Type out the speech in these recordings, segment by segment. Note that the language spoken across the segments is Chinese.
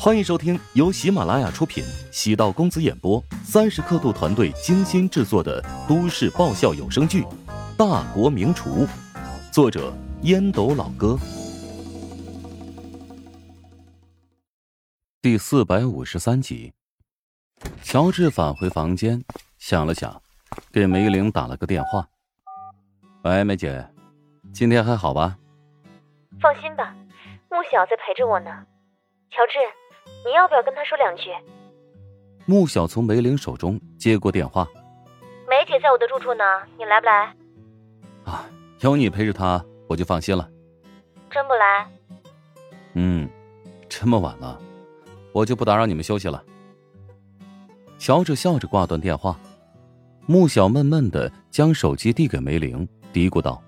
欢迎收听由喜马拉雅出品、喜道公子演播、三十刻度团队精心制作的都市爆笑有声剧《大国名厨》，作者烟斗老哥，第四百五十三集。乔治返回房间，想了想，给梅玲打了个电话：“喂，梅姐，今天还好吧？”“放心吧，穆小在陪着我呢。”乔治。你要不要跟他说两句？穆小从梅玲手中接过电话。梅姐在我的住处呢，你来不来？啊，有你陪着她，我就放心了。真不来？嗯，这么晚了，我就不打扰你们休息了。乔治笑着挂断电话。穆小闷闷的将手机递给梅玲，嘀咕道：“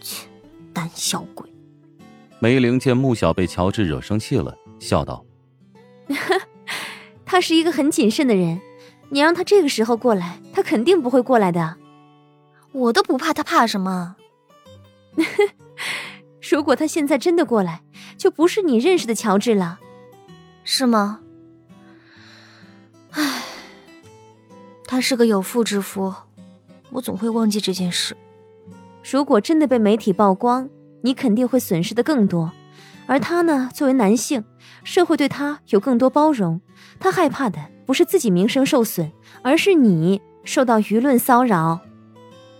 切，胆小鬼。”梅玲见穆小被乔治惹生气了，笑道。他是一个很谨慎的人，你让他这个时候过来，他肯定不会过来的。我都不怕，他怕什么？如果他现在真的过来，就不是你认识的乔治了，是吗？唉，他是个有妇之夫，我总会忘记这件事。如果真的被媒体曝光，你肯定会损失的更多。而他呢，作为男性，社会对他有更多包容。他害怕的不是自己名声受损，而是你受到舆论骚扰。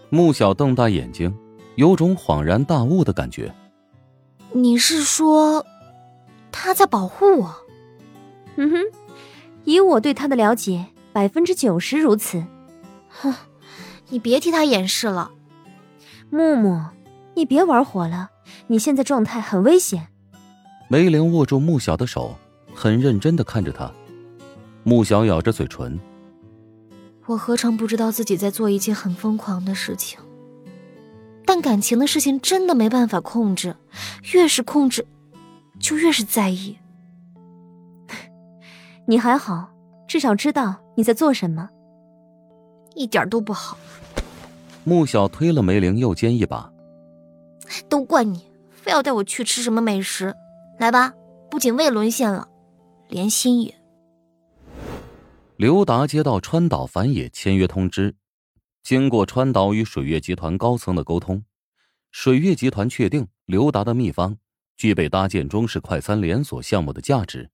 穆小瞪大眼睛，有种恍然大悟的感觉。你是说，他在保护我？嗯哼，以我对他的了解，百分之九十如此。哼，你别替他掩饰了，木木，你别玩火了，你现在状态很危险。梅玲握住穆小的手，很认真的看着他。穆小咬着嘴唇：“我何尝不知道自己在做一件很疯狂的事情？但感情的事情真的没办法控制，越是控制，就越是在意。你还好，至少知道你在做什么。一点都不好。”穆小推了梅玲右肩一把：“都怪你，非要带我去吃什么美食。”来吧，不仅胃沦陷了，连心也。刘达接到川岛繁野签约通知，经过川岛与水月集团高层的沟通，水月集团确定刘达的秘方具备搭建中式快餐连锁项目的价值。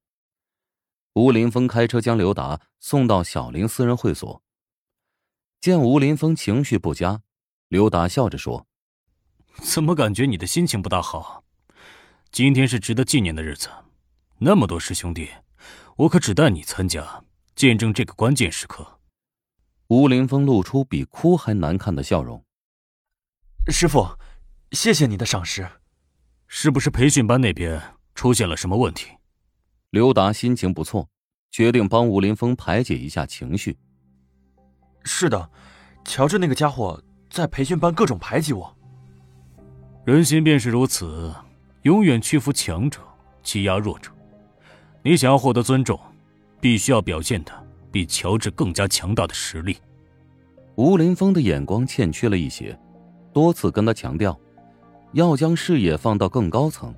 吴林峰开车将刘达送到小林私人会所，见吴林峰情绪不佳，刘达笑着说：“怎么感觉你的心情不大好？”今天是值得纪念的日子，那么多师兄弟，我可只带你参加，见证这个关键时刻。吴林峰露出比哭还难看的笑容。师傅，谢谢你的赏识。是不是培训班那边出现了什么问题？刘达心情不错，决定帮吴林峰排解一下情绪。是的，乔治那个家伙在培训班各种排挤我。人心便是如此。永远屈服强者，欺压弱者。你想要获得尊重，必须要表现的比乔治更加强大的实力。吴林峰的眼光欠缺了一些，多次跟他强调，要将视野放到更高层。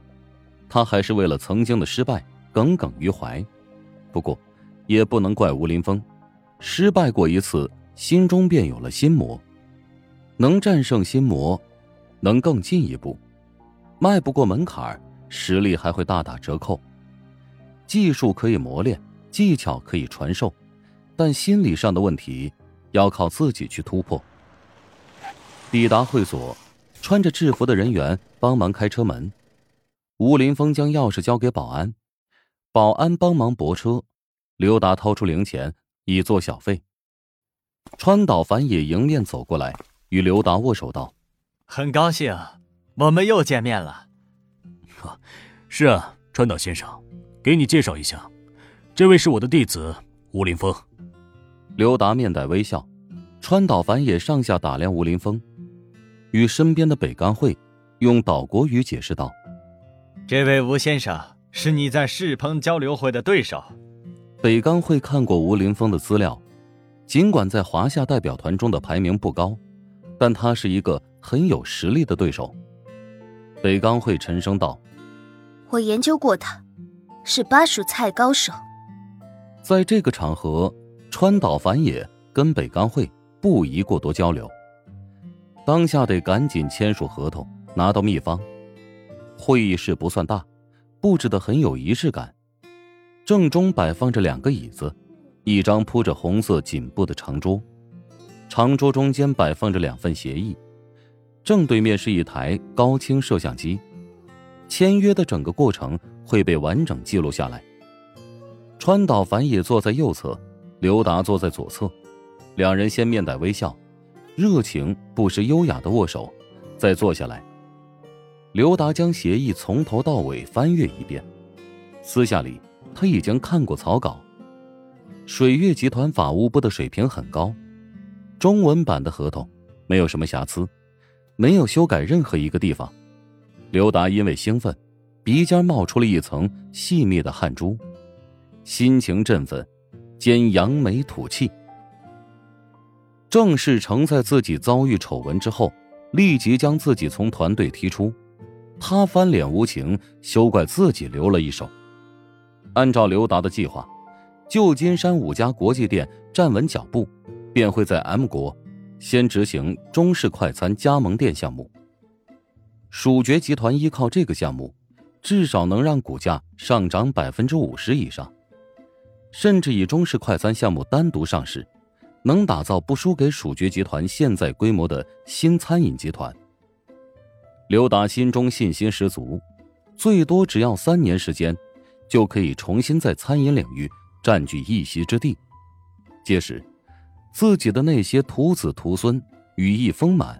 他还是为了曾经的失败耿耿于怀。不过，也不能怪吴林峰，失败过一次，心中便有了心魔。能战胜心魔，能更进一步。迈不过门槛实力还会大打折扣。技术可以磨练，技巧可以传授，但心理上的问题要靠自己去突破。抵达会所，穿着制服的人员帮忙开车门。吴林峰将钥匙交给保安，保安帮忙泊车。刘达掏出零钱以作小费。川岛繁也迎面走过来，与刘达握手道：“很高兴。”我们又见面了，是啊，川岛先生，给你介绍一下，这位是我的弟子吴林峰。刘达面带微笑，川岛繁也上下打量吴林峰，与身边的北干会用岛国语解释道：“这位吴先生是你在世鹏交流会的对手。”北干会看过吴林峰的资料，尽管在华夏代表团中的排名不高，但他是一个很有实力的对手。北冈会沉声道：“我研究过他，是巴蜀菜高手。在这个场合，川岛繁野跟北冈会不宜过多交流，当下得赶紧签署合同，拿到秘方。会议室不算大，布置的很有仪式感。正中摆放着两个椅子，一张铺着红色锦布的长桌，长桌中间摆放着两份协议，正对面是一台高清摄像机，签约的整个过程会被完整记录下来。川岛繁也坐在右侧，刘达坐在左侧，两人先面带微笑，热情不失优雅的握手，再坐下来。刘达将协议从头到尾翻阅一遍，私下里他已经看过草稿。水月集团法务部的水平很高，中文版的合同没有什么瑕疵，没有修改任何一个地方。刘达因为兴奋，鼻尖冒出了一层细密的汗珠。心情振奋，兼扬眉吐气。郑世成在自己遭遇丑闻之后，立即将自己从团队踢出。他翻脸无情，休怪自己留了一手。按照刘达的计划，旧金山五家国际店站稳脚步，便会在 M 国先执行中式快餐加盟店项目。蜀爵集团依靠这个项目，至少能让股价上涨百分之五十以上。甚至以中式快餐项目单独上市，能打造不输给蜀爵集团现在规模的新餐饮集团。刘达心中信心十足，最多只要三年时间，就可以重新在餐饮领域占据一席之地。届时，自己的那些徒子徒孙羽翼丰满，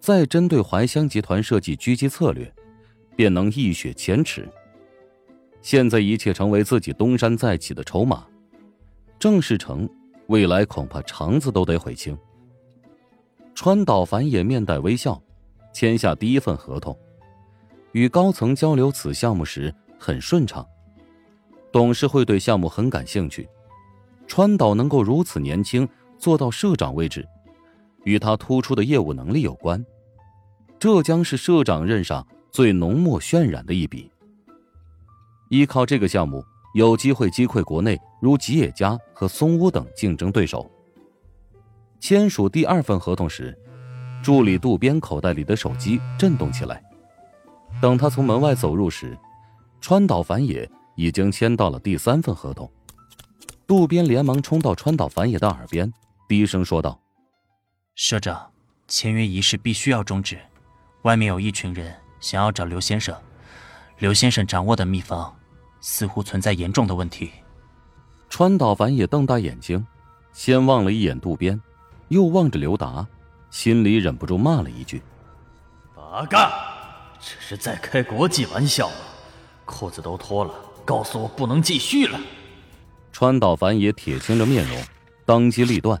再针对怀香集团设计狙击策略，便能一雪前耻。现在一切成为自己东山再起的筹码，郑世成未来恐怕肠子都得悔青。川岛繁也面带微笑，签下第一份合同，与高层交流此项目时很顺畅。董事会对项目很感兴趣，川岛能够如此年轻做到社长位置，与他突出的业务能力有关，这将是社长任上最浓墨渲染的一笔。依靠这个项目，有机会击溃国内如吉野家和松屋等竞争对手。签署第二份合同时，助理渡边口袋里的手机震动起来。等他从门外走入时，川岛繁野已经签到了第三份合同。渡边连忙冲到川岛繁野的耳边，低声说道：“社长，签约仪式必须要终止。外面有一群人想要找刘先生，刘先生掌握的秘方。”似乎存在严重的问题。川岛繁也瞪大眼睛，先望了一眼渡边，又望着刘达，心里忍不住骂了一句：“八嘎！这是在开国际玩笑吗？裤子都脱了，告诉我不能继续了。”川岛繁也铁青着面容，当机立断，